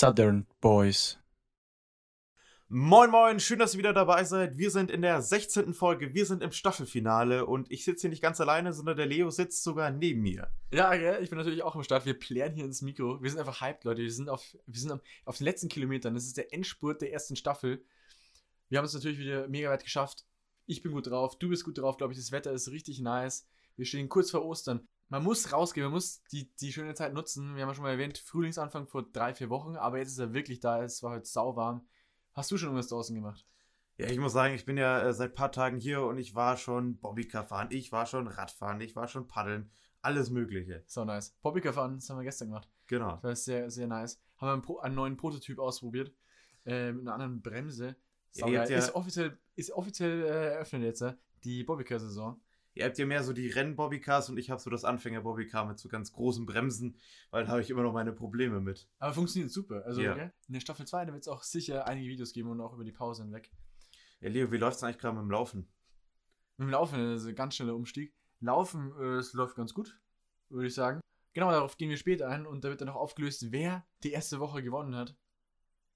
Southern Boys. Moin Moin, schön, dass ihr wieder dabei seid. Wir sind in der 16. Folge, wir sind im Staffelfinale und ich sitze hier nicht ganz alleine, sondern der Leo sitzt sogar neben mir. Ja, ja, ich bin natürlich auch im Start. Wir plären hier ins Mikro. Wir sind einfach hyped, Leute. Wir sind auf, wir sind auf den letzten Kilometern. Das ist der Endspurt der ersten Staffel. Wir haben es natürlich wieder mega weit geschafft. Ich bin gut drauf, du bist gut drauf, glaube ich. Das Wetter ist richtig nice. Wir stehen kurz vor Ostern. Man muss rausgehen, man muss die, die schöne Zeit nutzen. Wir haben ja schon mal erwähnt, Frühlingsanfang vor drei, vier Wochen, aber jetzt ist er wirklich da. Es war heute sauwarm. Hast du schon irgendwas draußen gemacht? Ja, ich muss sagen, ich bin ja äh, seit ein paar Tagen hier und ich war schon Bobbycar fahren, ich war schon Radfahren, ich war schon Paddeln, alles Mögliche. So nice. Bobbycar fahren, das haben wir gestern gemacht. Genau. Das war sehr, sehr nice. Haben wir einen, Pro einen neuen Prototyp ausprobiert, äh, mit einer anderen Bremse. Ja, ist offiziell, ist offiziell äh, eröffnet jetzt, äh, die Bobbycar-Saison. Ihr habt ja mehr so die Renn-Bobbycars und ich habe so das Anfänger-Bobbycar mit so ganz großen Bremsen, weil da habe ich immer noch meine Probleme mit. Aber funktioniert super. Also, Ja. gell? in der Staffel 2 wird es auch sicher einige Videos geben und auch über die Pause hinweg. Ja, Leo, wie läuft's eigentlich gerade mit dem Laufen? Mit dem Laufen, das ist ein ganz schneller Umstieg. Laufen, äh, es läuft ganz gut, würde ich sagen. Genau, darauf gehen wir später ein und da wird dann noch aufgelöst, wer die erste Woche gewonnen hat.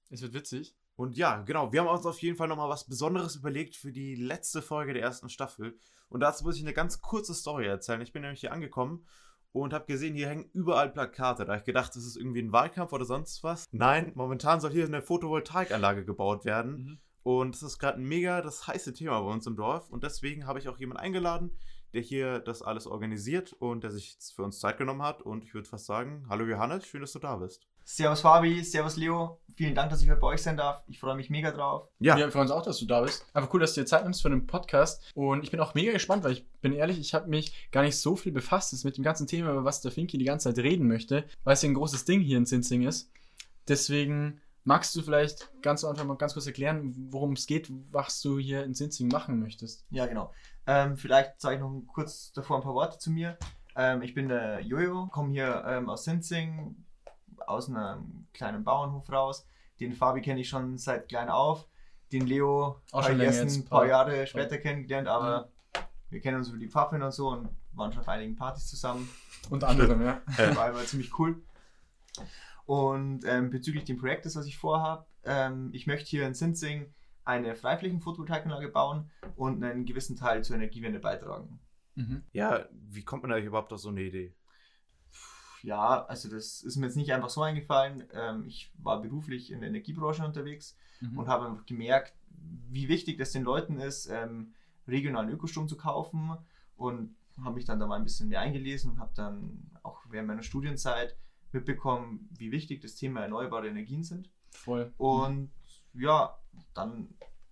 Es wird witzig. Und ja, genau, wir haben uns auf jeden Fall nochmal was Besonderes überlegt für die letzte Folge der ersten Staffel. Und dazu muss ich eine ganz kurze Story erzählen. Ich bin nämlich hier angekommen und habe gesehen, hier hängen überall Plakate. Da habe ich gedacht, das ist irgendwie ein Wahlkampf oder sonst was. Nein, momentan soll hier eine Photovoltaikanlage gebaut werden. Mhm. Und das ist gerade ein mega das heiße Thema bei uns im Dorf. Und deswegen habe ich auch jemanden eingeladen, der hier das alles organisiert und der sich für uns Zeit genommen hat. Und ich würde fast sagen, hallo Johannes, schön, dass du da bist. Servus Fabi, Servus Leo. Vielen Dank, dass ich heute bei euch sein darf. Ich freue mich mega drauf. Ja, Wir freuen uns auch, dass du da bist. Einfach cool, dass du dir Zeit nimmst für den Podcast. Und ich bin auch mega gespannt, weil ich bin ehrlich, ich habe mich gar nicht so viel befasst jetzt mit dem ganzen Thema, über was der Finky die ganze Zeit reden möchte, weil es ja ein großes Ding hier in Zinzing ist. Deswegen magst du vielleicht ganz am Anfang mal ganz kurz erklären, worum es geht, was du hier in Zinzing machen möchtest. Ja, genau. Ähm, vielleicht sage ich noch kurz davor ein paar Worte zu mir. Ähm, ich bin der Jojo, komme hier ähm, aus Sinzing, aus einem kleinen Bauernhof raus. Den Fabi kenne ich schon seit klein auf. Den Leo Auch habe schon ich erst ein paar paar- Jahre später kennengelernt, aber wir kennen uns über die Pfaffeln und so und waren schon auf einigen Partys zusammen. Unter anderem, ja. war immer ziemlich cool. Und ähm, bezüglich dem Projektes, was ich vorhabe, ähm, ich möchte hier in Sinzing eine Freiflächen-Photovoltaikanlage bauen und einen gewissen Teil zur Energiewende beitragen. Mhm. ja, wie kommt man da überhaupt auf so eine Idee? Ja, also das ist mir jetzt nicht einfach so eingefallen. Ähm, ich war beruflich in der Energiebranche unterwegs Mhm. und habe einfach gemerkt, wie wichtig das den Leuten ist, ähm, regionalen Ökostrom zu kaufen und habe mich dann da mal ein bisschen mehr eingelesen und habe dann auch während meiner Studienzeit mitbekommen, wie wichtig das Thema erneuerbare Energien sind. Voll. Und ja, dann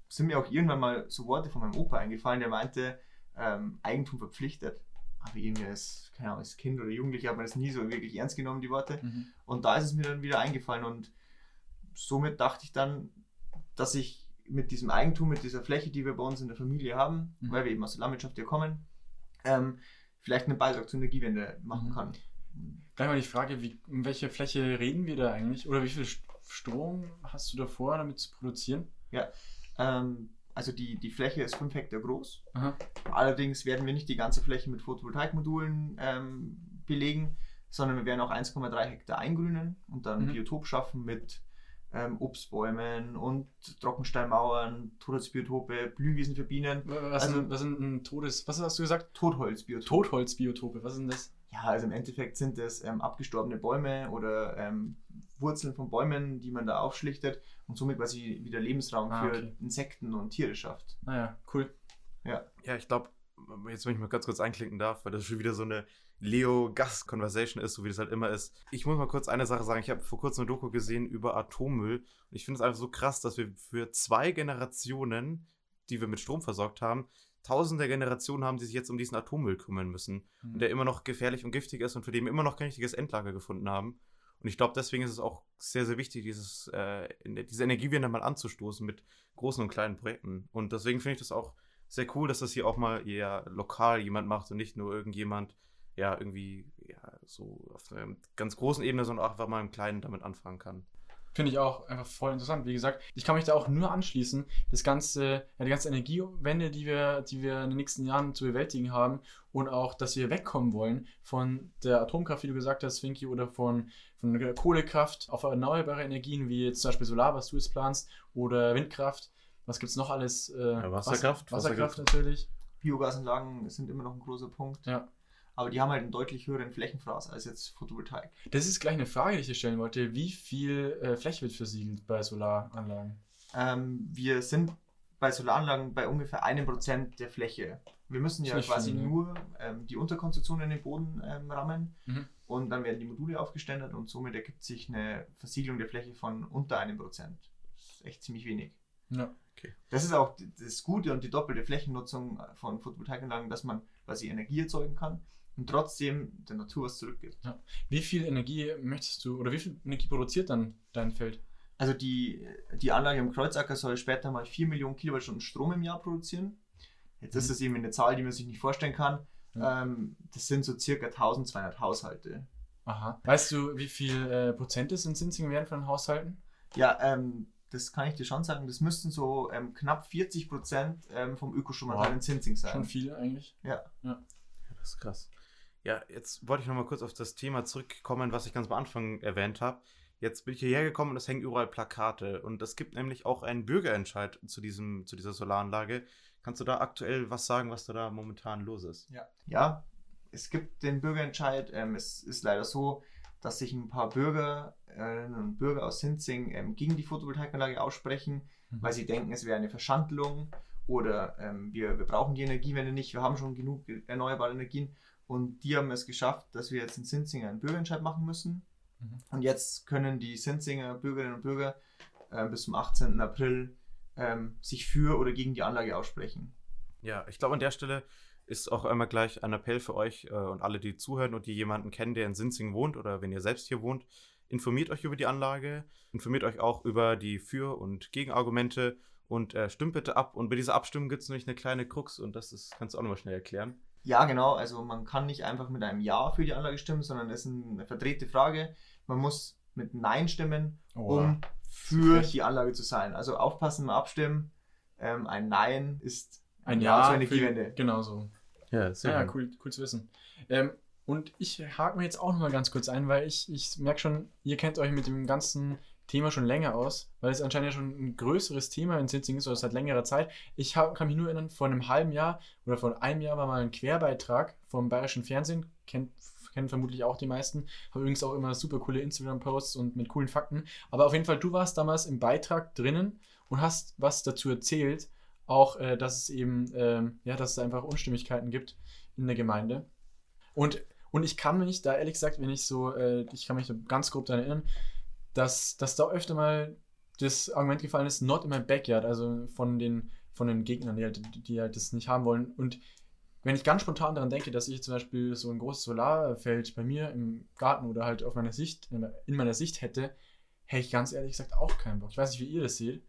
sind mir auch irgendwann mal so Worte von meinem Opa eingefallen, der meinte, ähm, Eigentum verpflichtet. Aber irgendwie als, keine Ahnung, als Kind oder Jugendlicher hat man das nie so wirklich ernst genommen, die Worte. Mhm. Und da ist es mir dann wieder eingefallen und somit dachte ich dann, dass ich mit diesem Eigentum, mit dieser Fläche, die wir bei uns in der Familie haben, Mhm. weil wir eben aus der Landwirtschaft hier kommen, ähm, vielleicht einen Beitrag zur Energiewende machen Mhm. kann. Gleich mal die Frage, wie, um welche Fläche reden wir da eigentlich? Oder wie viel St- Strom hast du da vor, damit zu produzieren? Ähm, also die, die Fläche ist 5 Hektar groß. Aha. Allerdings werden wir nicht die ganze Fläche mit Photovoltaikmodulen ähm, belegen, sondern wir werden auch 1,3 Hektar eingrünen und dann ein Mhm. Biotop schaffen mit ähm, Obstbäumen und Trockensteinmauern, Todesbiotope, Blühwiesen für Bienen, Was, Also- sind, was sind ein Todes... Was hast du gesagt? Totholzbiotope. Totholzbiotope. Was sind das? Ja, also im Endeffekt sind es ähm, abgestorbene Bäume oder ähm, Wurzeln von Bäumen, die man da aufschlichtet und somit quasi wieder Lebensraum Ah, für okay. Insekten und Tiere schafft. Naja, cool. Ja, ich glaube, jetzt wenn ich mal ganz kurz einklinken darf, weil das schon wieder so eine Leo-Gast-Conversation ist, so wie das halt immer ist. Ich muss mal kurz eine Sache sagen. Ich habe vor kurzem eine Doku gesehen über Atommüll. Und ich finde es einfach so krass, dass wir für zwei Generationen, die wir mit Strom versorgt haben, tausende Generationen haben, die sich jetzt um diesen Atommüll kümmern müssen. Und der immer noch gefährlich und giftig ist und für den wir immer noch kein richtiges Endlager gefunden haben. Und ich glaube, deswegen ist es auch sehr, sehr wichtig, dieses, äh, diese Energiewende mal anzustoßen mit großen und kleinen Projekten. Und deswegen finde ich das auch sehr cool, dass das hier auch mal eher lokal jemand macht und nicht nur irgendjemand, ja, irgendwie, ja, so auf einer ganz großen Ebene, sondern auch einfach mal im Kleinen damit anfangen kann. Finde ich auch einfach voll interessant. Wie gesagt, ich kann mich da auch nur anschließen. Das ganze, ja, die ganze Energiewende, die wir, die wir in den nächsten Jahren zu bewältigen haben und auch, dass wir wegkommen wollen von der Atomkraft, wie du gesagt hast, Finky, oder von, von der Kohlekraft auf erneuerbare Energien, wie jetzt zum Beispiel Solar, was du jetzt planst, oder Windkraft. Was gibt es noch alles? Äh, Ja, Wasserkraft, Wasser, Wasserkraft Wasserkraft. natürlich. Biogasanlagen sind immer noch ein großer Punkt. Ja. Aber die haben halt einen deutlich höheren Flächenfraß als jetzt Photovoltaik. Das ist gleich eine Frage, die ich dir stellen wollte. Wie viel äh, Fläche wird versiegelt bei Solaranlagen? Ähm, wir sind bei Solaranlagen bei ungefähr einem Prozent der Fläche. Wir müssen ja quasi viel, ne? nur ähm, die Unterkonstruktion in den Boden ähm, rammen Mhm. und dann werden die Module aufgeständert und somit ergibt sich eine Versiegelung der Fläche von unter einem Prozent. Das ist echt ziemlich wenig. Ja. Das ist auch das Gute und die doppelte Flächennutzung von Photovoltaikanlagen, dass man quasi Energie erzeugen kann und trotzdem der Natur was zurückgibt. Wie viel Energie möchtest du oder wie viel Energie produziert dann dein Feld? Also die, die Anlage im Kreuzacker soll später mal 4 Millionen Kilowattstunden Strom im Jahr produzieren. Jetzt ist Mhm. das eben eine Zahl, die man sich nicht vorstellen kann. Ja. Ähm, das sind so circa 1200 Haushalte. Aha. Weißt du, wie viel äh, Prozent es in Sinzingen werden von den Haushalten? Ja, ähm, das kann ich dir schon sagen. Das müssten so ähm, knapp 40 Prozent ähm, vom Ökostromanteil Wow. in Zinzing sein. Schon viel eigentlich. Ja. Das ist krass. Ja, jetzt wollte ich noch mal kurz auf das Thema zurückkommen, was ich ganz am Anfang erwähnt habe. Jetzt bin ich hierher gekommen und es hängen überall Plakate. Und es gibt nämlich auch einen Bürgerentscheid zu, diesem, zu dieser Solaranlage. Kannst du da aktuell was sagen, was da, da momentan los ist? Ja, es gibt den Bürgerentscheid. Ähm, es ist leider so, dass sich ein paar Bürgerinnen und Bürger aus Sinzing ähm, gegen die Photovoltaikanlage aussprechen, Mhm. weil sie denken, es wäre eine Verschandlung oder ähm, wir, wir brauchen die Energiewende nicht, wir haben schon genug erneuerbare Energien. Und die haben es geschafft, dass wir jetzt in Sinzing einen Bürgerentscheid machen müssen. Mhm. Und jetzt können die Sinzinger Bürgerinnen und Bürger äh, bis zum 18. April ähm, sich für oder gegen die Anlage aussprechen. Ja, ich glaube, an der Stelle ist auch einmal gleich ein Appell für euch äh, und alle, die zuhören und die jemanden kennen, der in Sinzing wohnt oder wenn ihr selbst hier wohnt. Informiert euch über die Anlage, informiert euch auch über die Für- und Gegenargumente und äh, stimmt bitte ab. Und bei dieser Abstimmung gibt es nämlich eine kleine Krux und das ist, kannst du auch nochmal schnell erklären. Ja, genau. Also man kann nicht einfach mit einem Ja für die Anlage stimmen, sondern es ist eine verdrehte Frage. Man muss mit Nein stimmen, Oh, um für die Anlage zu sein. Also aufpassen beim Abstimmen. Ähm, ein Nein ist ein Ja Jahr zur für- Energiewende. Genau so. Ja, Ja, ja, cool, cool zu wissen. Ähm, und ich hake mir jetzt auch noch mal ganz kurz ein, weil ich, ich merke schon, ihr kennt euch mit dem ganzen Thema schon länger aus, weil es anscheinend ja schon ein größeres Thema in Sinzing ist oder seit längerer Zeit. Ich hab, kann mich nur erinnern, vor einem halben Jahr oder vor einem Jahr war mal ein Querbeitrag vom Bayerischen Fernsehen, kennt, kennen vermutlich auch die meisten, habe übrigens auch immer super coole Instagram-Posts und mit coolen Fakten. Aber auf jeden Fall, du warst damals im Beitrag drinnen und hast was dazu erzählt, auch, äh, dass es eben, ähm, ja, dass es einfach Unstimmigkeiten gibt in der Gemeinde. Und, und ich kann mich da ehrlich gesagt, wenn ich so, äh, ich kann mich ganz grob daran erinnern, dass, dass da öfter mal das Argument gefallen ist, not in my backyard, also von den, von den Gegnern, die halt, die halt das nicht haben wollen. Und wenn ich ganz spontan daran denke, dass ich zum Beispiel so ein großes Solarfeld bei mir im Garten oder halt auf meiner Sicht, in meiner Sicht hätte, hätte ich ganz ehrlich gesagt auch keinen Bock. Ich weiß nicht, wie ihr das seht.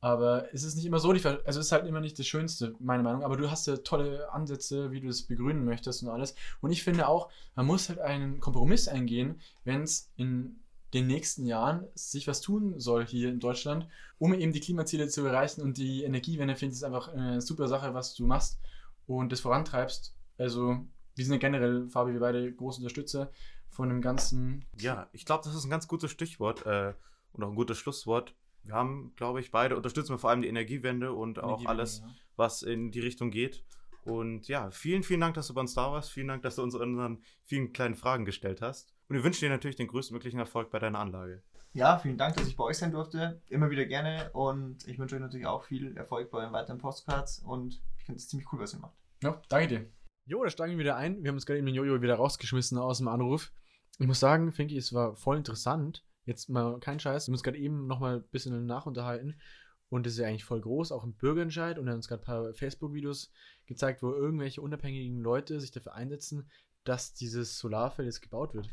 Aber es ist nicht immer so, die also es ist halt immer nicht das Schönste, meine Meinung. Aber du hast ja tolle Ansätze, wie du das begründen möchtest und alles. Und ich finde auch, man muss halt einen Kompromiss eingehen, wenn es in den nächsten Jahren sich was tun soll hier in Deutschland, um eben die Klimaziele zu erreichen und die Energiewende finde ich ist einfach eine super Sache, was du machst und das vorantreibst. Also wir sind ja generell, Fabi, wir beide große Unterstützer von dem ganzen. Ja, ich glaube, das ist ein ganz gutes Stichwort äh, und auch ein gutes Schlusswort. Wir haben, glaube ich, beide unterstützen wir vor allem die Energiewende und auch alles, ja. was in die Richtung geht. Und ja, vielen, vielen Dank, dass du bei uns da warst. Vielen Dank, dass du uns unseren vielen kleinen Fragen gestellt hast. Und wir wünschen dir natürlich den größtmöglichen Erfolg bei deiner Anlage. Ja, vielen Dank, dass ich bei euch sein durfte. Immer wieder gerne und ich wünsche euch natürlich auch viel Erfolg bei euren weiteren Postcards und ich finde es ziemlich cool, was ihr macht. Ja, danke dir. Jo, da steigen wir wieder ein. Wir haben uns gerade eben den Jojo wieder rausgeschmissen aus dem Anruf. Ich muss sagen, Finky, es war voll interessant. Jetzt mal kein Scheiß. Wir haben uns gerade eben nochmal ein bisschen nachunterhalten. Und das ist ja eigentlich voll groß, auch im Bürgerentscheid. Und er hat uns gerade ein paar Facebook-Videos gezeigt, wo irgendwelche unabhängigen Leute sich dafür einsetzen, dass dieses Solarfeld jetzt gebaut wird.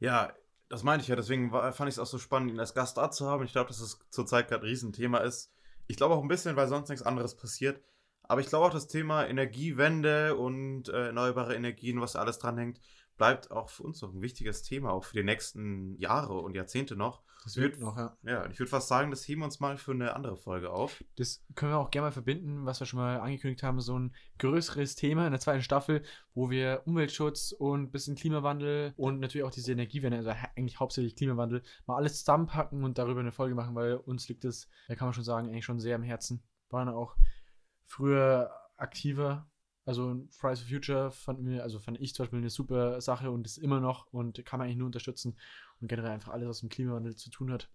Ja, das meinte ich ja. Deswegen fand ich es auch so spannend, ihn als Gast da zu haben. Ich glaube, dass es zurzeit gerade ein Riesenthema ist. Ich glaube auch ein bisschen, weil sonst nichts anderes passiert. Aber ich glaube auch das Thema Energiewende und äh, erneuerbare Energien, was da alles dranhängt, bleibt auch für uns noch ein wichtiges Thema, auch für die nächsten Jahre und Jahrzehnte noch. Das wird noch, ja. Ja, ich würde fast sagen, das heben wir uns mal für eine andere Folge auf. Das können wir auch gerne mal verbinden, was wir schon mal angekündigt haben, so ein größeres Thema in der zweiten Staffel, wo wir Umweltschutz und ein bisschen Klimawandel und natürlich auch diese Energiewende, also eigentlich hauptsächlich Klimawandel, mal alles zusammenpacken und darüber eine Folge machen, weil uns liegt das, da kann man schon sagen, eigentlich schon sehr am Herzen. Waren auch früher aktiver. Also Fridays for Future fanden wir, also fand ich zum Beispiel eine super Sache und ist immer noch und kann man eigentlich nur unterstützen und generell einfach alles, was mit Klimawandel zu tun hat.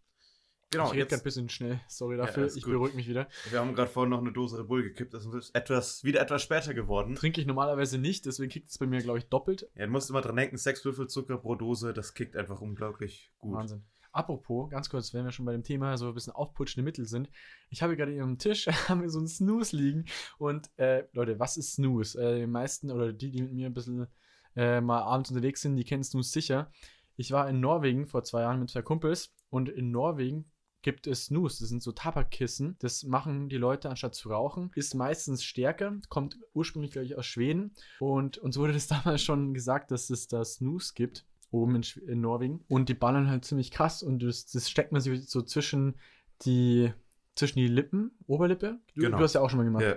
Genau, ich rede jetzt- gerade ein bisschen schnell, sorry Ja, dafür, ist ich beruhige mich wieder. Wir haben gerade vorhin noch eine Dose Red Bull gekippt, das ist etwas, wieder etwas später geworden. Trinke ich normalerweise nicht, deswegen kickt es bei mir, glaube ich, doppelt. Ja, du musst immer dran denken, sechs Würfel Zucker pro Dose, das kickt einfach unglaublich gut. Wahnsinn. Apropos, ganz kurz, wenn wir schon bei dem Thema so ein bisschen aufputschende Mittel sind. Ich habe gerade hier am Tisch haben wir so einen Snooze liegen. Und äh, Leute, was ist Snooze? Äh, die meisten oder die, die mit mir ein bisschen äh, mal abends unterwegs sind, die kennen Snooze sicher. Ich war in Norwegen vor zwei Jahren mit zwei Kumpels und in Norwegen gibt es Snooze. Das sind so Tabakkissen. Das machen die Leute anstatt zu rauchen. Ist meistens stärker, kommt ursprünglich, glaube ich, aus Schweden. Und uns wurde das damals schon gesagt, dass es da Snooze gibt oben in, in Norwegen. Und die ballern halt ziemlich krass und das, das steckt man sich so zwischen die, zwischen die Lippen, Oberlippe. Du, Genau. du hast ja auch schon mal gemacht. Ja.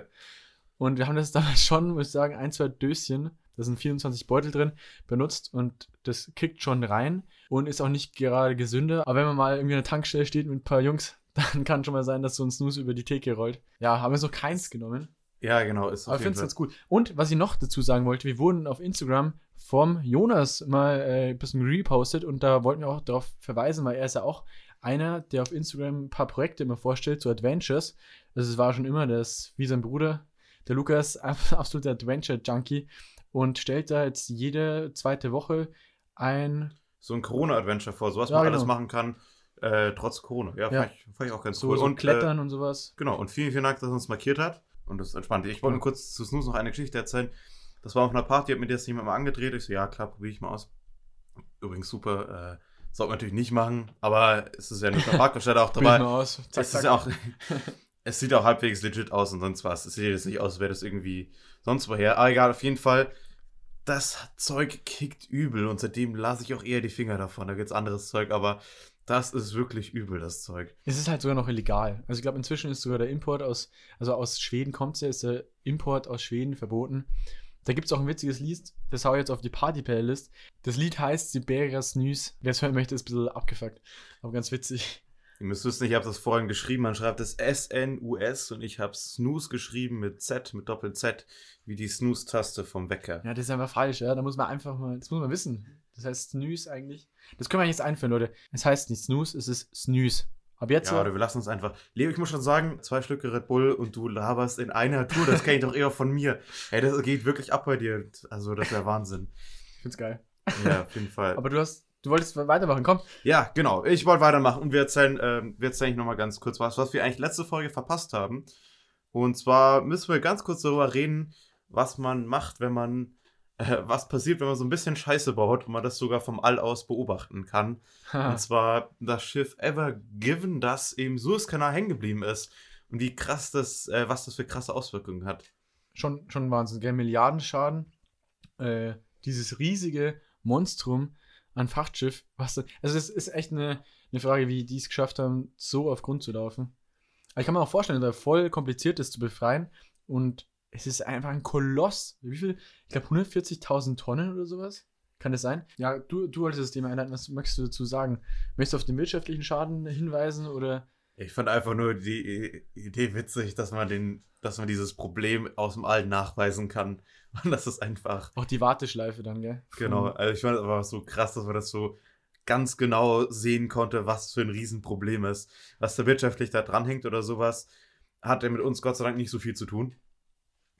Und wir haben das damals schon, muss ich sagen, ein, zwei Döschen, da sind 24 Beutel drin, benutzt und das kickt schon rein und ist auch nicht gerade gesünder. Aber wenn man mal irgendwie an der Tankstelle steht mit ein paar Jungs, dann kann schon mal sein, dass so ein Snooze über die Theke rollt. Ja, haben wir so keins genommen. Ja, genau, ist Aber ich finde es ganz gut. Und was ich noch dazu sagen wollte, wir wurden auf Instagram vom Jonas mal äh, ein bisschen repostet und da wollten wir auch darauf verweisen, weil er ist ja auch einer, der auf Instagram ein paar Projekte immer vorstellt, so Adventures. Also es war schon immer das, wie sein Bruder, der Lukas, ab- absoluter Adventure-Junkie und stellt da jetzt jede zweite Woche ein, So ein Corona-Adventure vor, so was Ja, man genau. alles machen kann, äh, trotz Corona. Ja, Ja. Fand, ich, fand ich auch ganz so, cool. so und, Klettern und sowas. Äh, genau, und vielen, vielen Dank, dass er uns markiert hat. Und das ist entspannt. Ich wollte nur kurz zu Snooze noch eine Geschichte erzählen. Das war auf einer Party, hat mir das jemand mal angedreht. Ich so, ja, klar, probiere ich mal aus. Übrigens super. Äh, sollte man natürlich nicht machen, aber es ist ja eine Tabakhersteller auch dabei. aus. Zack, es zack. ist ja auch. es sieht auch halbwegs legit aus und sonst was. Es sieht jetzt nicht aus, als wäre das irgendwie sonst woher. Aber egal, auf jeden Fall. Das Zeug kickt übel und seitdem lasse ich auch eher die Finger davon. Da gibt's anderes Zeug, aber das ist wirklich übel, das Zeug. Es ist halt sogar noch illegal. Also ich glaube, inzwischen ist sogar der Import aus, also aus Schweden kommt es ja, ist der Import aus Schweden verboten. Da gibt es auch ein witziges Lied, das hau ich jetzt auf die Party-Playlist. Das Lied heißt Siberia Snooze. Wer es hören möchte, ist ein bisschen abgefuckt. Aber ganz witzig. Ihr müsst wissen, ich habe das vorhin geschrieben. Man schreibt es S-N-U-S und ich habe Snooze geschrieben mit Z, mit Doppel-Z, wie die Snooze-Taste vom Wecker. Ja, das ist einfach falsch, ja. Da muss man einfach mal, das muss man wissen. Das heißt Snooze eigentlich. Das können wir jetzt einführen, Leute. Es heißt nicht Snooze, es ist Snooze. Ab jetzt. Ja, oder wir lassen uns einfach. Leo, ich muss schon sagen, zwei Schlücke Red Bull und du laberst in einer Tour. Das kenne ich doch eher von mir. Hey, das geht wirklich ab bei dir. Also, das wäre Wahnsinn. ich find's geil. Ja, auf jeden Fall. Aber du hast, du wolltest weitermachen, komm. Ja, genau. Ich wollte weitermachen und wir erzählen, ähm, wir erzählen nochmal ganz kurz was, was wir eigentlich letzte Folge verpasst haben. Und zwar müssen wir ganz kurz darüber reden, was man macht, wenn man, was passiert, wenn man so ein bisschen Scheiße baut und man das sogar vom All aus beobachten kann. Und zwar das Schiff Ever Given, das im Suezkanal hängen geblieben ist. Und wie krass das, äh, was das für krasse Auswirkungen hat. schon, schon Wahnsinn, gell? Milliardenschaden. Äh, dieses riesige Monstrum an Frachtschiff. Was, da- also, das ist echt eine, eine Frage, wie die es geschafft haben, so auf Grund zu laufen. Aber ich kann mir auch vorstellen, dass er voll kompliziert ist zu befreien. Und es ist einfach ein Koloss. Wie viel? Ich glaube, 140.000 Tonnen oder sowas. Kann das sein? Ja, du, du wolltest das Thema einleiten. Was möchtest du dazu sagen? Möchtest du auf den wirtschaftlichen Schaden hinweisen oder? Ich fand einfach nur die Idee witzig, dass man den, dass man dieses Problem aus dem All nachweisen kann. Und das ist einfach, Auch die Warteschleife dann, gell? genau. Von- Also ich fand es einfach so krass, dass man das so ganz genau sehen konnte, was für ein Riesenproblem ist. Was da wirtschaftlich da dranhängt oder sowas, hat er mit uns Gott sei Dank nicht so viel zu tun.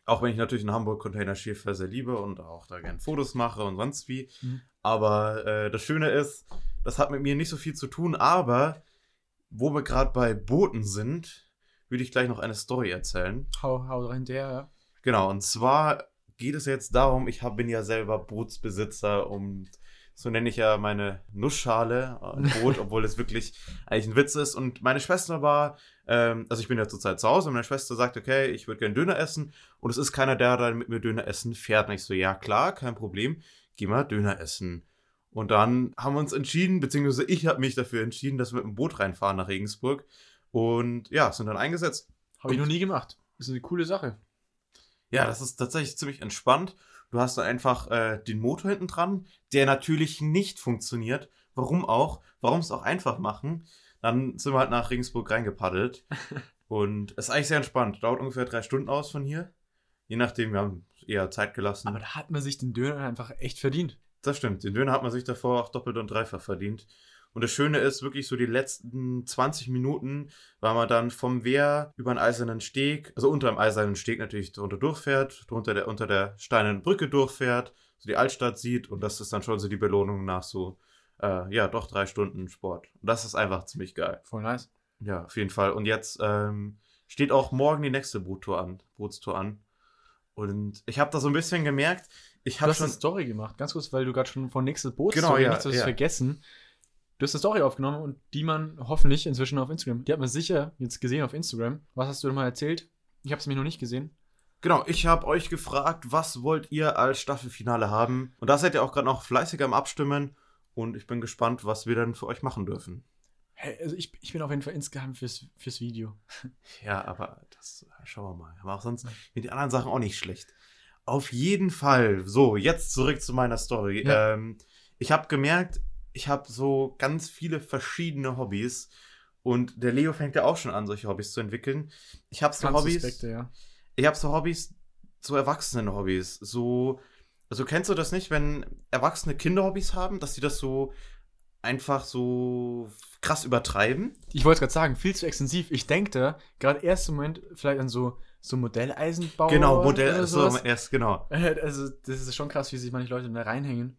Auch wenn ich natürlich ein Hamburg-Container-Schiff sehr liebe und auch da gerne Fotos mache und sonst wie. Mhm. Aber äh, das Schöne ist, das hat mit mir nicht so viel zu tun, aber wo wir gerade bei Booten sind, würde ich gleich noch eine Story erzählen. Hau, hau rein, der, ja. Genau, und zwar geht es jetzt darum, ich hab, bin ja selber Bootsbesitzer und so nenne ich ja meine Nussschale ein Boot, obwohl es wirklich eigentlich ein Witz ist. Und meine Schwester war, ähm, also ich bin ja zurzeit zu Hause und meine Schwester sagt, okay, ich würde gerne Döner essen und es ist keiner, der dann mit mir Döner essen fährt. Und ich so, ja klar, kein Problem. geh mal Döner essen. Und dann haben wir uns entschieden, beziehungsweise ich habe mich dafür entschieden, dass wir mit dem Boot reinfahren nach Regensburg. Und ja, sind dann eingesetzt. Habe ich noch nie gemacht. Ist eine coole Sache. Ja, das ist tatsächlich ziemlich entspannt. Du hast da einfach äh, den Motor hinten dran, der natürlich nicht funktioniert. Warum auch? Warum es auch einfach machen? Dann sind wir halt nach Regensburg reingepaddelt. und es ist eigentlich sehr entspannt. Dauert ungefähr drei Stunden aus von hier. Je nachdem, wir haben eher Zeit gelassen. Aber da hat man sich den Döner einfach echt verdient. Das stimmt. Den Döner hat man sich davor auch doppelt und dreifach verdient. Und das Schöne ist wirklich so die letzten 20 Minuten, weil man dann vom Wehr über den eisernen Steg, also unter dem eisernen Steg natürlich drunter durchfährt, drunter der, unter der steinernen Brücke durchfährt, so die Altstadt sieht und das ist dann schon so die Belohnung nach so, äh, ja, doch drei Stunden Sport. Und das ist einfach ziemlich geil. Voll nice. Ja, auf jeden Fall. Und jetzt ähm, steht auch morgen die nächste Boottour an, Bootstour an. Und ich habe da so ein bisschen gemerkt, ich Du habe hast schon... eine Story gemacht, ganz kurz, weil du gerade schon von nächstes Boot Genau, ja, ja. vergessen. Du hast eine Story aufgenommen und die man hoffentlich inzwischen auf Instagram, die hat man sicher jetzt gesehen auf Instagram. Was hast du denn mal erzählt? Ich habe es mir noch nicht gesehen. Genau, ich habe euch gefragt, was wollt ihr als Staffelfinale haben? Und da seid ihr auch gerade noch fleißig am Abstimmen. Und ich bin gespannt, was wir dann für euch machen dürfen. Hey, also ich, ich bin auf jeden Fall insgeheim fürs, fürs Video. Ja, aber das schauen wir mal. Aber auch sonst sind die anderen Sachen auch nicht schlecht. Auf jeden Fall. So, jetzt zurück zu meiner Story. Ja. Ähm, ich habe gemerkt, ich habe so ganz viele verschiedene Hobbys. Und der Leo fängt ja auch schon an, solche Hobbys zu entwickeln. Ich habe so Ganz Hobbys. suspekte, ja. ich habe so Hobbys, so Erwachsenen-Hobbys. So, also kennst du das nicht, wenn Erwachsene Kinder-Hobbys haben, dass sie das so einfach so krass übertreiben? Ich wollte es gerade sagen, viel zu extensiv. Ich denke da gerade erst im Moment vielleicht an so, so Modelleisenbau. genau, Modell, so, erst, genau. Also, das ist schon krass, wie sich manche Leute da reinhängen.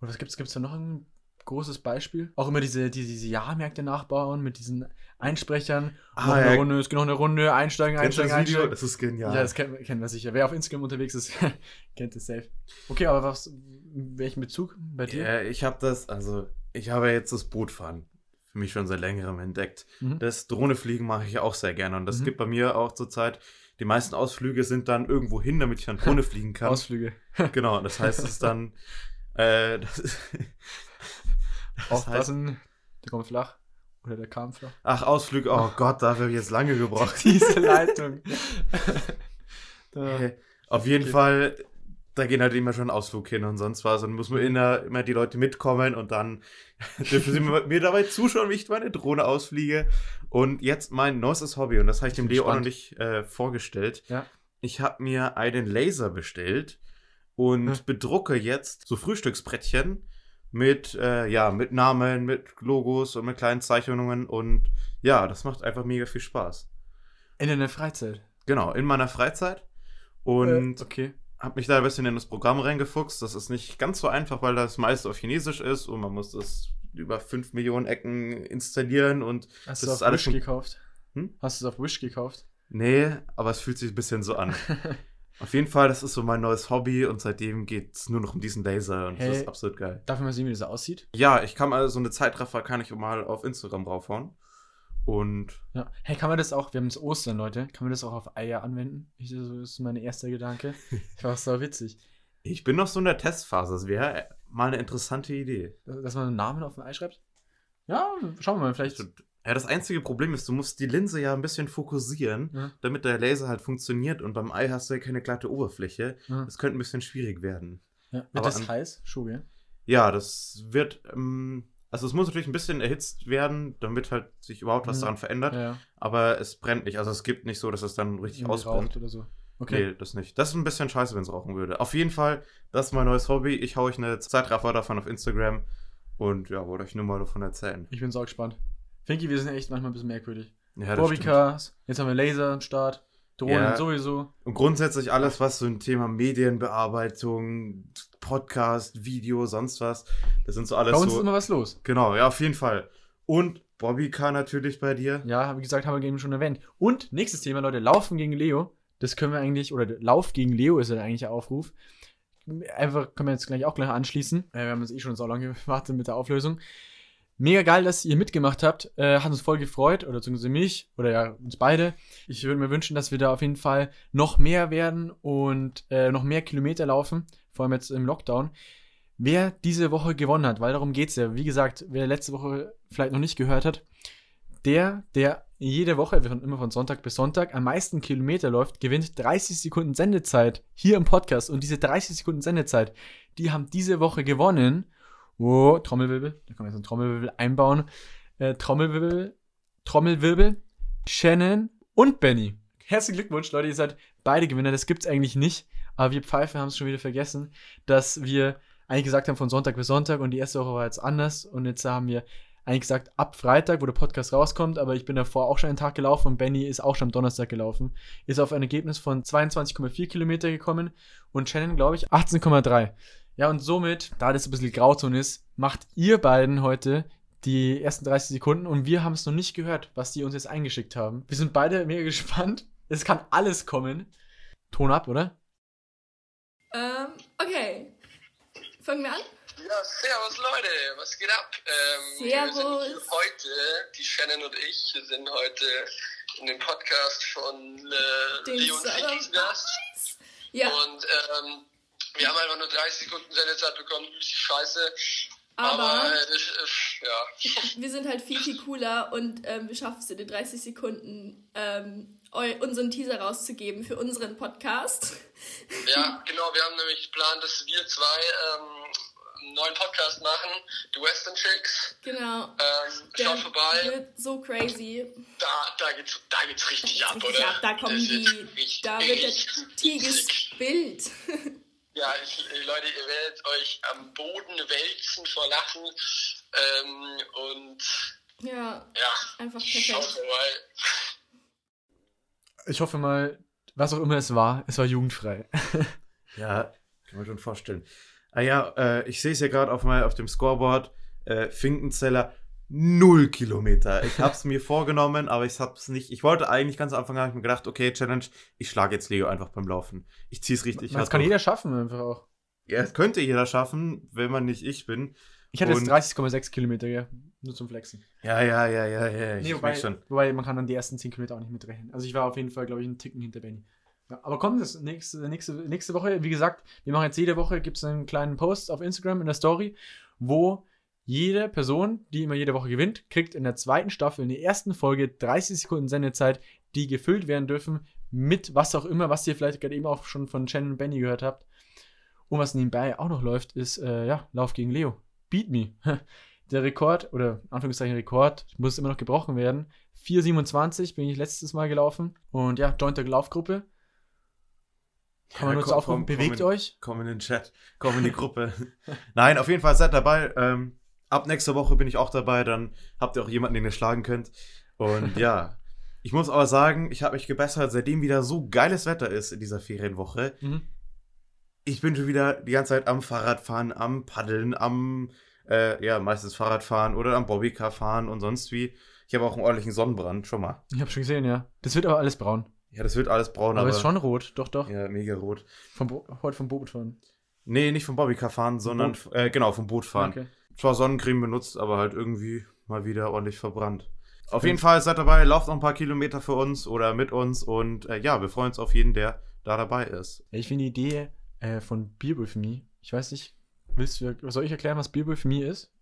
Und was gibt's? Gibt's da noch ein großes Beispiel? Auch immer diese, diese, diese Jahrmärkte nachbauen mit diesen Einsprechern. Ah, noch eine ja. Runde, es geht noch eine Runde, einsteigen, Kennst einsteigen, das Video? einsteigen. Das ist genial. Ja, das kennt, kennt man sicher. Wer auf Instagram unterwegs ist, kennt es safe. Okay, aber was, in welchem Bezug bei dir? Ja, ich habe das, also ich habe jetzt das Bootfahren für mich schon seit längerem entdeckt. Mhm. Das Drohnefliegen mache ich ja auch sehr gerne und das Mhm. gibt bei mir auch zurzeit, die meisten Ausflüge sind dann irgendwo hin, damit ich dann Drohne fliegen kann. Ausflüge. Genau, das heißt, es ist dann, äh, das, ist- das heißt, Aufpassen, der kommt flach. Oder der kam flach. ach, Ausflüge, oh Gott, dafür habe ich jetzt lange gebraucht. Diese Leitung. Hey, Auf jeden Okay. Fall, da gehen halt immer schon Ausflug hin und sonst was. Und muss man immer, immer die Leute mitkommen und dann dürfen sie mir, dabei zuschauen, wie ich meine Drohne ausfliege. Und jetzt mein neuestes Hobby, und das habe ich dem Leo auch noch nicht äh, vorgestellt. Ja. Ich habe mir einen Laser bestellt und Hm. bedrucke jetzt so Frühstücksbrettchen mit, äh, ja, mit Namen, mit Logos und mit kleinen Zeichnungen. Und ja, das macht einfach mega viel Spaß. in deiner Freizeit. Genau, in meiner Freizeit. Und äh, okay. habe mich da ein bisschen in das Programm reingefuchst. Das ist nicht ganz so einfach, weil das meiste auf Chinesisch ist und man muss das über 5 Millionen Ecken installieren und Hast Das du ist auf alles Wish gekauft? Hm? Hast du es auf Wish gekauft? nee, aber es fühlt sich ein bisschen so an. auf jeden Fall, das ist so mein neues Hobby und seitdem geht es nur noch um diesen Laser und das Hey. ist absolut geil. Darf ich mal sehen, wie das aussieht? Ja, ich kann mal so eine Zeitraffer kann ich mal auf Instagram draufhauen. Und Ja. Hey, kann man das auch, wir haben es Ostern, Leute, kann man das auch auf Eier anwenden? Ich, das ist mein erster Gedanke. Ich war so witzig. ich bin noch so in der Testphase. Das wäre mal eine interessante Idee. Dass man einen Namen auf ein Ei schreibt? Ja, schauen wir mal, vielleicht. Ja, das einzige Problem ist, du musst die Linse ja ein bisschen fokussieren, Ja. damit der Laser halt funktioniert. Und beim Ei hast du ja keine glatte Oberfläche. Ja. Das könnte ein bisschen schwierig werden. Ja. Wird Aber das an- heiß? Schuh, gell? Ja, das wird, ähm, also es muss natürlich ein bisschen erhitzt werden, damit halt sich überhaupt was daran verändert. Aber es brennt nicht. Also es gibt nicht so, dass es dann richtig Irgendwie ausbrennt. oder so. Okay. Nee, das nicht. Das ist ein bisschen scheiße, wenn es rauchen würde. Auf jeden Fall, das ist mein neues Hobby. Ich hau euch eine Zeitraffer davon auf Instagram. Und ja, wollte euch nur mal davon erzählen. Ich bin so gespannt. Finky, wir sind echt manchmal ein bisschen merkwürdig. Ja, das stimmt. Bobbycars, jetzt haben wir Laser am Start, Drohnen Ja. sowieso. Und grundsätzlich alles, was so ein Thema Medienbearbeitung, Podcast, Video, sonst was, das sind so alles Bei uns so. ist immer was los. genau, ja, auf jeden Fall. Und Bobbycar natürlich bei dir. Ja, wie gesagt, haben wir eben schon erwähnt. Und nächstes Thema, Leute, Laufen gegen Leo. Das können wir eigentlich, oder Lauf gegen Leo ist ja eigentlich der Aufruf. Einfach können wir jetzt gleich auch gleich anschließen. Wir haben jetzt eh schon so lange gewartet mit der Auflösung. Mega geil, dass ihr mitgemacht habt. Äh, hat uns voll gefreut, oder beziehungsweise mich, oder ja, uns beide. Ich würde mir wünschen, dass wir da auf jeden Fall noch mehr werden und äh, noch mehr Kilometer laufen, vor allem jetzt im Lockdown. wer diese Woche gewonnen hat, weil darum geht es ja. Wie gesagt, wer letzte Woche vielleicht noch nicht gehört hat, der, der jede Woche, immer von Sonntag bis Sonntag, am meisten Kilometer läuft, gewinnt 30 Sekunden Sendezeit hier im Podcast. Und diese 30 Sekunden Sendezeit, die haben diese Woche gewonnen. Oh, Trommelwirbel, da kann man jetzt einen Trommelwirbel einbauen. Äh, Trommelwirbel, Trommelwirbel, Shannon und Benny. Herzlichen Glückwunsch, Leute, ihr seid beide Gewinner. Das gibt es eigentlich nicht. Aber wir Pfeife haben es schon wieder vergessen, dass wir eigentlich gesagt haben von Sonntag bis Sonntag und die erste Woche war jetzt anders. Und jetzt haben wir eigentlich gesagt, ab Freitag, wo der Podcast rauskommt, aber ich bin davor auch schon einen Tag gelaufen und Benny ist auch schon am Donnerstag gelaufen. Ist auf ein Ergebnis von 22,4 Kilometer gekommen und Shannon, glaube ich, 18,3. Ja, und somit, da das ein bisschen Grauzone ist, macht ihr beiden heute die ersten 30 Sekunden und wir haben es noch nicht gehört, was die uns jetzt eingeschickt haben. Wir sind beide mega gespannt. Es kann alles kommen. Ton ab, oder? Ähm, okay. Fangen wir an? Ja, servus Leute, was geht ab? Ähm, Servus. Wir sind heute, die Shannon und ich, sind heute in dem Podcast von äh, Leon Gast. Ja, Und ähm, wir haben einfach nur 30 Sekunden Sendezeit bekommen, richtig scheiße. Aber, aber äh, das, äh, ja, wir sind halt viel, viel cooler und ähm, wir schaffen es in den 30 Sekunden, ähm, unseren Teaser rauszugeben für unseren Podcast. ja, genau, wir haben nämlich geplant, dass wir zwei ähm, einen neuen Podcast machen, The Western Chicks. Genau. Ähm, schaut vorbei, wird so crazy. da, da, geht's, da geht's richtig Da ab, geht's richtig oder? ab, da kommen Das die, wird da wird der. Tigers wild. Ja, ich, Leute, ihr werdet euch am Boden wälzen vor Lachen. Ähm, und ja, ja, einfach schaut perfekt. vorbei. Ich hoffe mal, was auch immer es war, es war jugendfrei. Ja, kann man schon vorstellen. Ah ja, äh, ich sehe es ja gerade auf, mal auf dem Scoreboard. Äh, Finkenzeller, null Kilometer. Ich habe es mir vorgenommen, aber ich habe es nicht. Ich wollte eigentlich ganz am Anfang, habe ich mir gedacht, okay, Challenge, ich schlage jetzt Leo einfach beim Laufen. Ich ziehe es richtig das kann jeder schaffen, einfach auch. Ja, das könnte jeder schaffen, wenn man nicht ich bin. Ich hatte jetzt Und- 30,6 Kilometer, ja. Nur zum Flexen. Ja, ja, ja, ja, ja. Ich Nee, wobei, schon. wobei man kann dann die ersten 10 Kilometer auch nicht mitrechnen. Also ich war auf jeden Fall, glaube ich, einen Ticken hinter Benny. Ja, aber komm, das nächste, nächste, nächste Woche, wie gesagt, wir machen jetzt jede Woche, gibt es einen kleinen Post auf Instagram in der Story, wo jede Person, die immer jede Woche gewinnt, kriegt in der zweiten Staffel, in der ersten Folge 30 Sekunden Sendezeit, die gefüllt werden dürfen mit was auch immer, was ihr vielleicht gerade eben auch schon von Shannon und Benny gehört habt. Und was nebenbei auch noch läuft, ist, äh, ja, Lauf gegen Leo. Beat me. Der Rekord, oder Anführungszeichen Rekord, muss immer noch gebrochen werden. 4,27 bin ich letztes Mal gelaufen. Und ja, joint der Laufgruppe. Kann man Ja, komm, aufrufen, bewegt komm in- euch. Komm in den Chat, komm in die Gruppe. Nein, auf jeden Fall seid dabei. Ähm, ab nächster Woche bin ich auch dabei, dann habt ihr auch jemanden, den ihr schlagen könnt. Und ja, ich muss aber sagen, ich habe mich gebessert, seitdem wieder so geiles Wetter ist in dieser Ferienwoche. Mhm. Ich bin schon wieder die ganze Zeit am Fahrradfahren, am Paddeln, am, äh, ja, meistens Fahrradfahren oder am Bobbycar fahren und sonst wie. Ich habe auch einen ordentlichen Sonnenbrand, schon mal. Ich habe schon gesehen, ja. Das wird aber alles braun. Ja, das wird alles braun, aber aber. ist schon rot, doch, doch. Ja, mega rot. Vom Bo heute vom Boot fahren. Nee, nicht vom Bobbycar fahren, sondern, äh, genau, vom Boot fahren. Okay. Zwar Sonnencreme benutzt, aber halt irgendwie mal wieder ordentlich verbrannt. Auf jeden Fall seid dabei, lauft noch ein paar Kilometer für uns oder mit uns und äh, ja, wir freuen uns auf jeden, der da dabei ist. Ich finde die Idee äh, von Beer With Me, ich weiß nicht, willst du, soll ich erklären, was Beer With Me ist?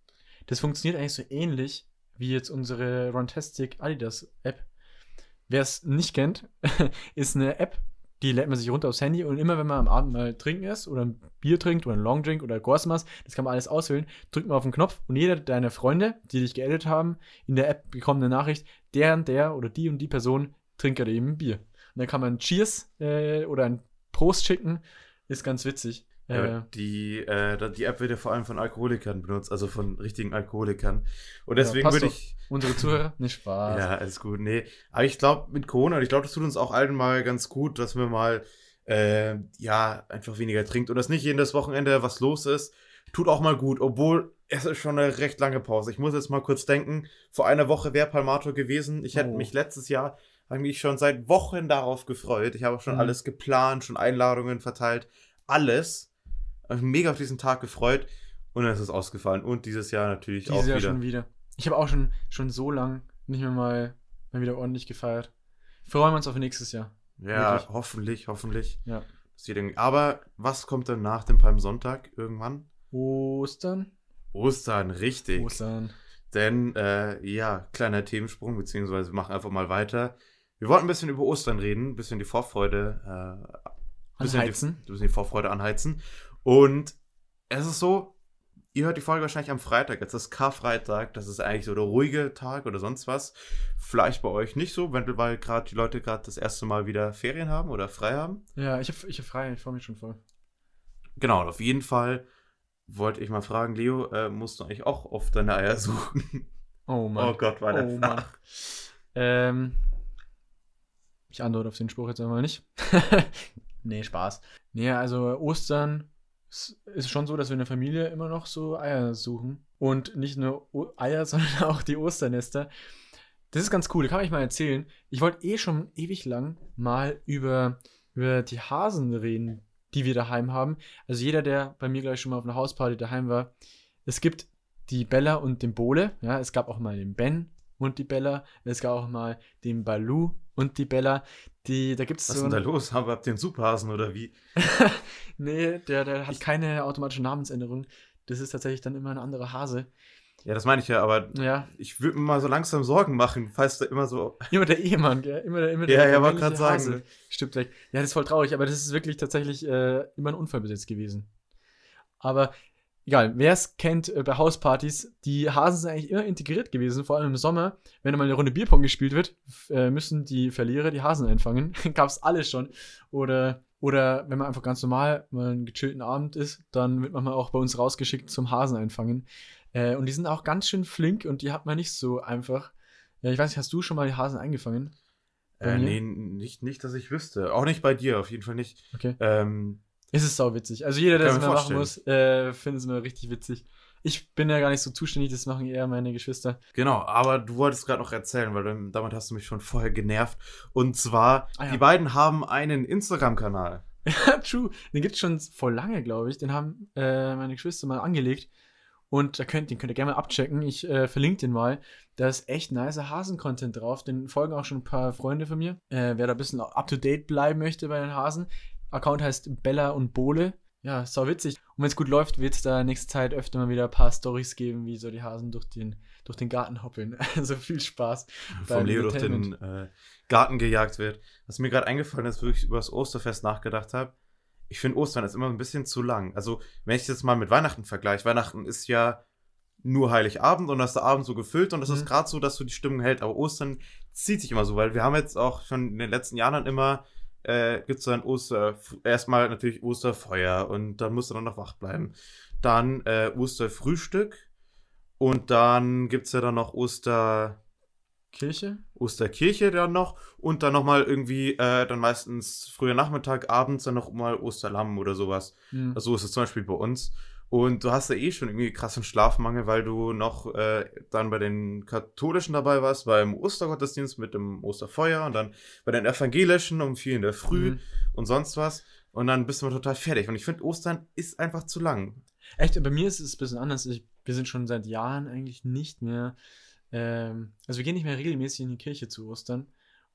Das funktioniert eigentlich so ähnlich wie jetzt unsere Runtastic Adidas App. Wer es nicht kennt, ist eine App, die lädt man sich runter aufs Handy und immer wenn man am Abend mal trinken ist oder ein Bier trinkt oder ein Long Drink oder Gorsmas, das kann man alles auswählen, drückt man auf den Knopf und jeder deiner Freunde, die dich geedit haben, in der App bekommt eine Nachricht, der und der oder die und die Person trinkt gerade eben ein Bier. Und dann kann man Cheers äh, oder ein Prost schicken, ist ganz witzig. Ja, Äh, die, äh, die App wird ja vor allem von Alkoholikern benutzt, also von richtigen Alkoholikern. Und Ja, deswegen passt würde ich. unsere Zuhörer, nicht Spaß. Ja, alles gut. Nee, aber ich glaube, mit Corona, und ich glaube, das tut uns auch allen mal ganz gut, dass wir mal, äh, ja, einfach weniger trinkt und dass nicht jedes Wochenende was los ist. Tut auch mal gut, obwohl es ist schon eine recht lange Pause. Ich muss jetzt mal kurz denken, vor einer Woche wäre Palmato gewesen. Ich hätte Oh. mich letztes Jahr eigentlich schon seit Wochen darauf gefreut. Ich habe auch schon Mhm. alles geplant, schon Einladungen verteilt. Alles. Ich habe mich mega auf diesen Tag gefreut und dann ist es ausgefallen. Und dieses Jahr natürlich Dieses auch Jahr wieder. schon wieder. Ich habe auch schon, schon so lang nicht mehr mal, mal wieder ordentlich gefeiert. Freuen wir uns auf nächstes Jahr. Ja, Wirklich. hoffentlich, hoffentlich. Ja. Aber was kommt dann nach dem Palmsonntag irgendwann? Ostern? Ostern, richtig. Ostern. Denn, äh, ja, kleiner Themensprung, beziehungsweise wir machen einfach mal weiter. Wir wollten ein bisschen über Ostern reden, ein bisschen die Vorfreude, äh, bisschen Anheizen. Die, bisschen die Vorfreude anheizen. Und es ist so, ihr hört die Folge wahrscheinlich am Freitag, jetzt ist Karfreitag, das ist eigentlich so der ruhige Tag oder sonst was. Vielleicht bei euch nicht so, wenn, weil gerade die Leute gerade das erste Mal wieder Ferien haben oder frei haben. Ja, ich habe ich hab frei, ich freue mich schon voll. Genau, und auf jeden Fall wollte ich mal fragen, Leo, äh, musst du eigentlich auch auf deine Eier suchen? Oh Mann. Oh Gott, war der Oh Mann. Ähm, ich antworte auf den Spruch jetzt einmal nicht. nee, Spaß. Nee, also Ostern ist ist schon so, dass wir in der Familie immer noch so Eier suchen. Und nicht nur o Eier, sondern auch die Osternester. Das ist ganz cool, kann ich mal erzählen. Ich wollte eh schon ewig lang mal über, über die Hasen reden, die wir daheim haben. Also jeder, der bei mir gleich schon mal auf einer Hausparty daheim war. Es gibt die Bella und den Bole. Ja, es gab auch mal den Ben und die Bella. Es gab auch mal den Balu und die Bella. Die, da gibt es Was so. ist denn da los? Haben wir ab den Superhasen oder wie? nee, der, der hat keine automatische Namensänderung. Das ist tatsächlich dann immer ein anderer Hase. Ja, das meine ich ja, aber Ja, ich würde mir mal so langsam Sorgen machen, falls da immer so. immer der Ehemann, gell? Immer der, immer Ja, der ja, wollte gerade sagen. Stimmt gleich. Ja, das ist voll traurig, aber das ist wirklich tatsächlich äh, immer ein Unfall bis jetzt gewesen. Aber egal, wer es kennt äh, bei Hauspartys, die Hasen sind eigentlich immer integriert gewesen, vor allem im Sommer. Wenn mal eine Runde Bierpong gespielt wird, äh, müssen die Verlierer die Hasen einfangen. Gab es alles schon. Oder, oder wenn man einfach ganz normal mal einen gechillten Abend ist, dann wird man mal auch bei uns rausgeschickt zum Hasen einfangen. Äh, und die sind auch ganz schön flink und die hat man nicht so einfach. Ja, ich weiß nicht, hast du schon mal die Hasen eingefangen? Äh, nee, nicht, nicht, dass ich wüsste. Auch nicht bei dir, auf jeden Fall nicht. Okay. Ähm, Es ist sau witzig. Also jeder, der es mal machen vorstellen. muss, äh, findet es immer richtig witzig. Ich bin ja gar nicht so zuständig, das machen eher meine Geschwister. genau, aber du wolltest gerade noch erzählen, weil damit hast du mich schon vorher genervt. Und zwar, Ah, ja. die beiden haben einen Instagram-Kanal. True. Den gibt es schon voll lange, glaube ich. Den haben äh, meine Geschwister mal angelegt. Und da könnt, den könnt ihr gerne mal abchecken. Ich äh, verlinke den mal. Da ist echt nicer Hasen-Content drauf. Den folgen auch schon ein paar Freunde von mir. Äh, wer da ein bisschen up-to-date bleiben möchte bei den Hasen. Account heißt Bella und Bole. Ja, sau witzig. Und wenn es gut läuft, wird es da nächste Zeit öfter mal wieder ein paar Stories geben, wie so die Hasen durch den, durch den Garten hoppeln. Also viel Spaß. vom Leo durch den äh, Garten gejagt wird. Was mir gerade eingefallen ist, wo ich über das Osterfest nachgedacht habe. Ich finde Ostern ist immer ein bisschen zu lang. Also, wenn ich das mal mit Weihnachten vergleiche, Weihnachten ist ja nur Heiligabend und das ist der Abend so gefüllt und es Mhm. ist gerade so, dass so die Stimmung hält. Aber Ostern zieht sich immer so, weil wir haben jetzt auch schon in den letzten Jahren dann immer, äh, gibt es dann Oster, erstmal natürlich Osterfeuer und dann musst du dann noch wach bleiben. Dann äh, Osterfrühstück und dann gibt es ja dann noch Oster. Kirche? Osterkirche dann noch und dann nochmal irgendwie, äh, dann meistens früher Nachmittag, abends dann noch mal Osterlamm oder sowas. Hm. Also so ist es zum Beispiel bei uns. Und du hast ja eh schon irgendwie krassen Schlafmangel, weil du noch äh, dann bei den Katholischen dabei warst, beim Ostergottesdienst mit dem Osterfeuer und dann bei den Evangelischen um vier in der Früh Mhm. und sonst was. Und dann bist du mal total fertig. Und ich finde, Ostern ist einfach zu lang. Echt, bei mir ist es ein bisschen anders. Ich, wir sind schon seit Jahren eigentlich nicht mehr. Ähm, also, wir gehen nicht mehr regelmäßig in die Kirche zu Ostern.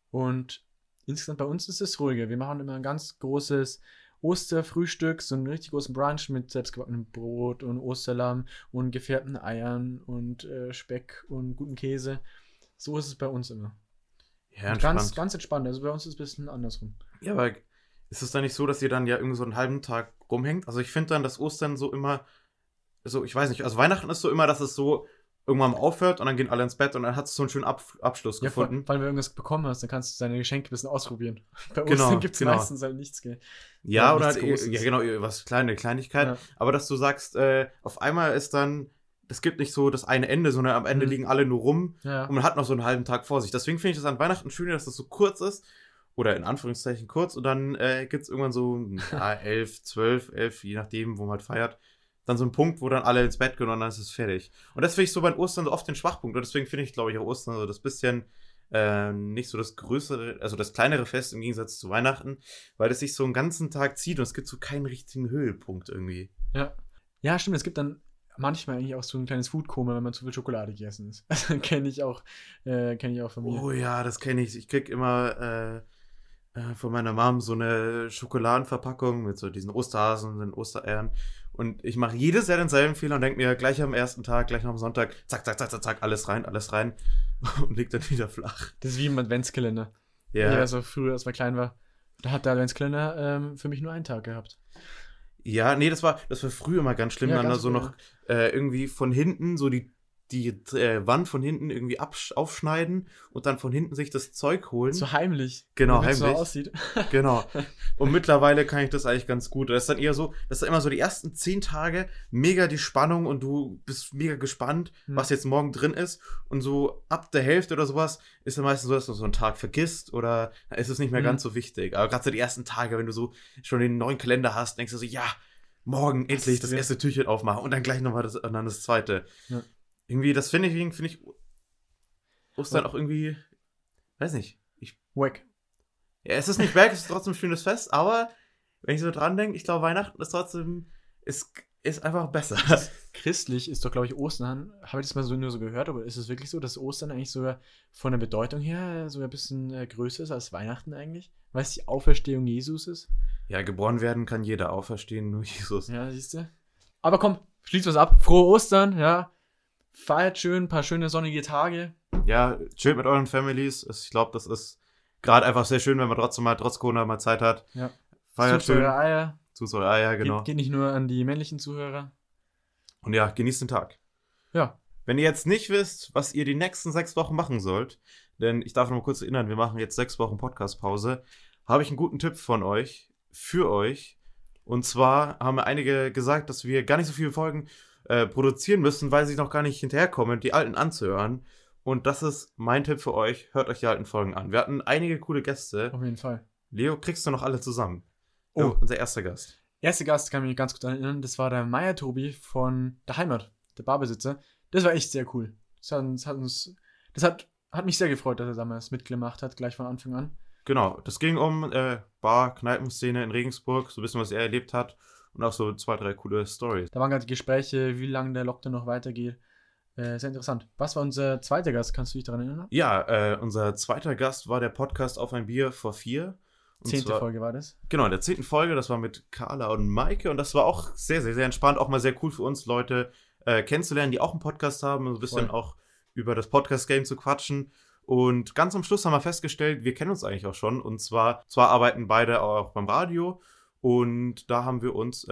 Und insgesamt bei uns ist es ruhiger. Wir machen immer ein ganz großes Osterfrühstück, so einen richtig großen Brunch mit selbstgebackenem Brot und Osterlamm und gefärbten Eiern und äh, Speck und guten Käse. So ist es bei uns immer. Ja, Und ganz, ganz entspannt. Also, bei uns ist es ein bisschen andersrum. Ja, aber ist es dann nicht so, dass ihr dann ja irgendwie so einen halben Tag rumhängt? Also ich finde dann, dass Ostern so immer, so, ich weiß nicht, also Weihnachten ist so immer, dass es so irgendwann mal aufhört und dann gehen alle ins Bett und dann hat es so einen schönen Ab Abschluss Ja, gefunden. vor allem, wenn du irgendwas bekommen hast, dann kannst du deine Geschenke ein bisschen ausprobieren. Bei uns Genau, gibt es genau. meistens halt nichts, gell? ja, ja, oder halt, Großes. ja, genau, was kleine Kleinigkeit. Ja. Aber dass du sagst, äh, auf einmal ist dann, es gibt nicht so das eine Ende, sondern am Ende Mhm. liegen alle nur rum Ja. und man hat noch so einen halben Tag vor sich. Deswegen finde ich das an Weihnachten schön, dass das so kurz ist. Oder in Anführungszeichen kurz. Und dann äh, gibt es irgendwann so ja, elf, zwölf, elf, je nachdem, wo man halt feiert. Dann so ein Punkt, wo dann alle ins Bett gehen und dann ist es fertig. Und das finde ich so bei Ostern so oft den Schwachpunkt. Und deswegen finde ich, glaube ich, auch Ostern so das bisschen äh, nicht so das größere, also das kleinere Fest im Gegensatz zu Weihnachten, weil es sich so einen ganzen Tag zieht und es gibt so keinen richtigen Höhepunkt irgendwie. Ja. ja, stimmt. Es gibt dann manchmal eigentlich auch so ein kleines Foodkoma, wenn man zu viel Schokolade gegessen ist. Also kenne ich auch, äh, kenne ich auch von mir. Oh ja, das kenne ich. Ich krieg immer äh, äh, von meiner Mom so eine Schokoladenverpackung mit so diesen Osterhasen und den Ostereiern. Und ich mache jedes Jahr denselben Fehler und denke mir gleich am ersten Tag, gleich noch am Sonntag, zack, zack, zack, zack, zack, alles rein, alles rein und leg dann wieder flach. Das ist wie im Adventskalender. Ja. Weiß auch früher, als man klein war, da hat der Adventskalender ähm, für mich nur einen Tag gehabt. Ja, nee, das war, das war früher mal ganz schlimm, Ja, dann so früher. noch äh, irgendwie von hinten so die, die äh, Wand von hinten irgendwie aufschneiden und dann von hinten sich das Zeug holen. So heimlich. Genau, es so heimlich. aussieht. Genau. Und mittlerweile kann ich das eigentlich ganz gut. Das ist dann eher so, das ist immer so die ersten zehn Tage mega die Spannung und du bist mega gespannt, Hm. was jetzt morgen drin ist. Und so ab der Hälfte oder sowas ist dann meistens so, dass du so einen Tag vergisst oder ist es nicht mehr Hm. ganz so wichtig. Aber gerade so die ersten Tage, wenn du so schon den neuen Kalender hast, denkst du so, ja, morgen endlich das erste Türchen aufmachen und dann gleich nochmal das, und dann das zweite. Ja. Irgendwie, das finde ich, finde ich Ostern auch irgendwie, weiß nicht, ich Wack. ja, es ist nicht weg, es ist trotzdem ein schönes Fest, aber wenn ich so dran denke, ich glaube, Weihnachten ist trotzdem, ist, ist einfach besser. Christlich ist doch, glaube ich, Ostern. Habe ich das mal so nur so gehört, aber ist es wirklich so, dass Ostern eigentlich sogar von der Bedeutung her sogar ein bisschen äh, größer ist als Weihnachten eigentlich? Weil es die Auferstehung Jesus ist? Ja, geboren werden kann jeder, auferstehen nur Jesus. Ja, siehst du. Aber komm, schließt was ab. Frohe Ostern, ja. Feiert schön, ein paar schöne sonnige Tage. Ja, chillt mit euren Families. Es- Ich glaube, das ist gerade einfach sehr schön, wenn man trotzdem mal, trotz Corona mal Zeit hat. Ja. Feiert Sucht schön. eure Eier. Zu eure Eier, genau. Geht, geht nicht nur an die männlichen Zuhörer. Und ja, genießt den Tag. Ja. Wenn ihr jetzt nicht wisst, was ihr die nächsten sechs Wochen machen sollt, denn ich darf noch mal kurz erinnern, wir machen jetzt sechs Wochen Podcast-Pause, habe ich einen guten Tipp von euch, für euch. Und zwar haben mir einige gesagt, dass wir gar nicht so viele Folgen äh, produzieren müssen, weil sie noch gar nicht hinterherkommen, die alten anzuhören. Und das ist mein Tipp für euch. Hört euch die alten Folgen an. Wir hatten einige coole Gäste. Auf jeden Fall. Leo, kriegst du noch alle zusammen? Oh. Ja, unser erster Gast. Erster Gast kann ich mich ganz gut erinnern, das war der Meier Tobi von der Heimat, der Barbesitzer. Das war echt sehr cool. Das hat uns, hat uns das hat, hat mich sehr gefreut, dass er damals mitgemacht hat, gleich von Anfang an. Genau, das ging um äh, Bar, Kneipenszene in Regensburg, so ein bisschen, was er erlebt hat und auch so zwei, drei coole Stories. Da waren gerade Gespräche, wie lange der Lockdown noch weitergeht. Äh, sehr interessant. Was war unser zweiter Gast? Kannst du dich daran erinnern? Ja, äh, unser zweiter Gast war der Podcast Auf ein Bier vor vier. Und Zehnte zwar, Folge war das. Genau, in der zehnten Folge, das war mit Carla und Maike und das war auch sehr, sehr, sehr entspannt, auch mal sehr cool für uns, Leute äh, kennenzulernen, die auch einen Podcast haben, so ein bisschen Voll. auch über das Podcast-Game zu quatschen. Und ganz am Schluss haben wir festgestellt, wir kennen uns eigentlich auch schon. Und zwar, zwar arbeiten beide auch beim Radio und da haben wir uns äh,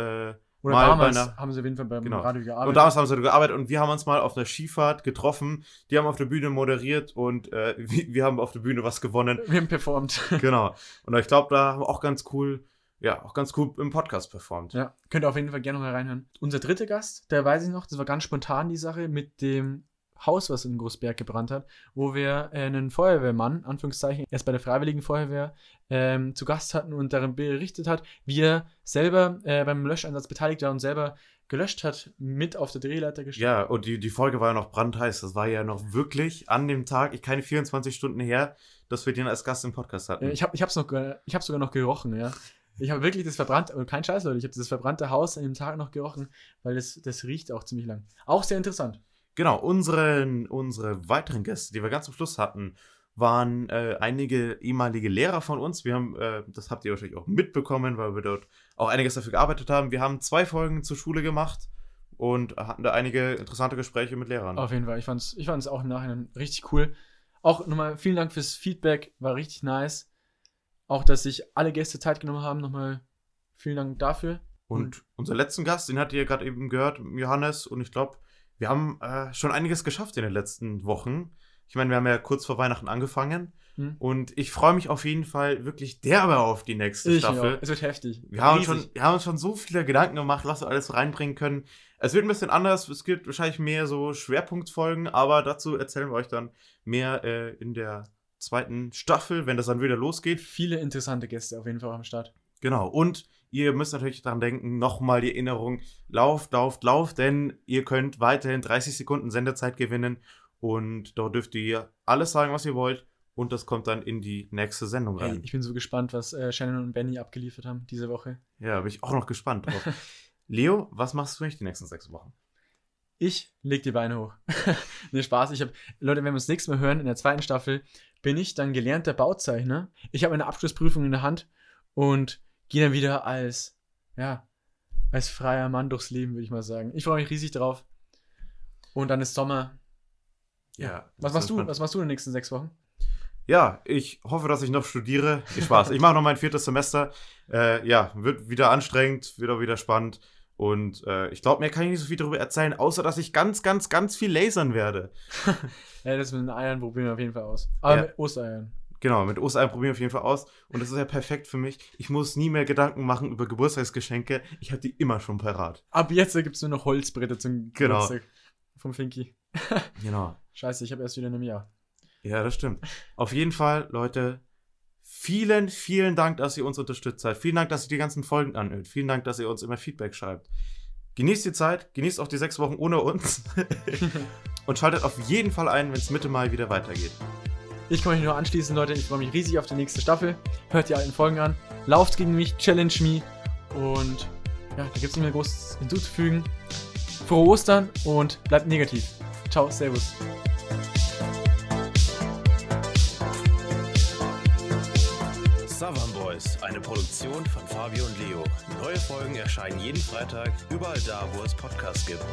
Oder Mal bei damals einer- haben sie auf jeden Fall beim Genau. Radio gearbeitet. Und damals haben sie gearbeitet und wir haben uns mal auf der Skifahrt getroffen. Die haben auf der Bühne moderiert und äh, wir, wir haben auf der Bühne was gewonnen. wir haben performt. genau. Und ich glaube, da haben wir auch ganz cool, ja, auch ganz cool im Podcast performt. Ja, könnt ihr auf jeden Fall gerne noch mal reinhören. Unser dritter Gast, der weiß ich noch, das war ganz spontan die Sache mit dem Haus, was in Großberg gebrannt hat, wo wir äh, einen Feuerwehrmann, Anführungszeichen, erst bei der Freiwilligen Feuerwehr ähm, zu Gast hatten und darin berichtet hat, wie er selber äh, beim Löscheinsatz beteiligt war und selber gelöscht hat, mit auf der Drehleiter gestanden. Ja, und die, die Folge war ja noch brandheiß. Das war ja noch wirklich an dem Tag, ich keine 24 Stunden her, dass wir den als Gast im Podcast hatten. Äh, Ich habe ich hab's noch, ich sogar noch gerochen, ja. Ich habe wirklich das verbrannte, und kein Scheiß, Leute, ich habe das verbrannte Haus an dem Tag noch gerochen, weil das, das riecht auch ziemlich lang. Auch sehr interessant. Genau, unseren, unsere weiteren Gäste, die wir ganz zum Schluss hatten, waren äh, einige ehemalige Lehrer von uns. Wir haben, äh, das habt ihr wahrscheinlich auch mitbekommen, weil wir dort auch einiges dafür gearbeitet haben. Wir haben zwei Folgen zur Schule gemacht und hatten da einige interessante Gespräche mit Lehrern. Auf jeden Fall. Ich fand's, ich fand's auch im Nachhinein richtig cool. Auch nochmal vielen Dank fürs Feedback, war richtig nice. Auch, dass sich alle Gäste Zeit genommen haben, nochmal vielen Dank dafür. Und unser letzten Gast, den hattet ihr gerade eben gehört, Johannes. Und ich glaube, wir haben äh, schon einiges geschafft in den letzten Wochen. Ich meine, wir haben ja kurz vor Weihnachten angefangen. Hm. Und ich freue mich auf jeden Fall wirklich derbe auf die nächste Ich Staffel. auch. Es wird heftig. Wir haben, Riesig. schon, wir haben uns schon so viele Gedanken gemacht, was wir alles reinbringen können. Es wird ein bisschen anders. Es gibt wahrscheinlich mehr so Schwerpunktfolgen, aber dazu erzählen wir euch dann mehr äh, in der zweiten Staffel, wenn das dann wieder losgeht. Viele interessante Gäste auf jeden Fall am Start. Genau. Und ihr müsst natürlich daran denken, nochmal die Erinnerung, lauft, lauft, lauft, denn ihr könnt weiterhin 30 Sekunden Sendezeit gewinnen und dort dürft ihr alles sagen, was ihr wollt und das kommt dann in die nächste Sendung rein. ich bin so gespannt, was äh, Shannon und Benny abgeliefert haben diese Woche. Ja, bin ich auch noch gespannt drauf. Leo, was machst du nicht die nächsten sechs Wochen? Ich leg die Beine hoch. ne, Spaß. Ich habe, Leute, wenn wir uns nächstes Mal hören, in der zweiten Staffel, bin ich dann gelernter Bauzeichner. Ich habe eine Abschlussprüfung in der Hand und gehe dann wieder als, ja, als freier Mann durchs Leben, würde ich mal sagen. Ich freue mich riesig drauf. Und dann ist Sommer. Ja. Was machst du? Was machst du in den nächsten sechs Wochen? Ja, ich hoffe, dass ich noch studiere. Viel Spaß. ich mache noch mein viertes Semester. Äh, ja, wird wieder anstrengend, wird auch wieder spannend. Und äh, ich glaube, mir kann ich nicht so viel darüber erzählen, außer dass ich ganz, ganz, ganz viel lasern werde. ja, das mit den Eiern probieren wir auf jeden Fall aus. Aber Ja. mit Ostereiern. Genau, mit Ostern probieren wir auf jeden Fall aus. Und das ist ja perfekt für mich. Ich muss nie mehr Gedanken machen über Geburtstagsgeschenke. Ich habe die immer schon parat. Ab jetzt gibt es nur noch Holzbretter zum Genau. Geburtstag. Vom Finky. Genau. Scheiße, ich habe erst wieder in einem Jahr. Ja, das stimmt. Auf jeden Fall, Leute, vielen, vielen Dank, dass ihr uns unterstützt habt. Vielen Dank, dass ihr die ganzen Folgen anhört. Vielen Dank, dass ihr uns immer Feedback schreibt. Genießt die Zeit, genießt auch die sechs Wochen ohne uns und schaltet auf jeden Fall ein, wenn es Mitte Mai wieder weitergeht. Ich kann mich nur anschließen, Leute. Ich freue mich riesig auf die nächste Staffel. Hört die alten Folgen an. Lauft gegen mich, challenge me. Und ja, da gibt es nicht mehr groß hinzuzufügen. Frohe Ostern und bleibt negativ. Ciao, Servus. Savan Boys, eine Produktion von Fabio und Leo. Neue Folgen erscheinen jeden Freitag, überall da, wo es Podcasts gibt.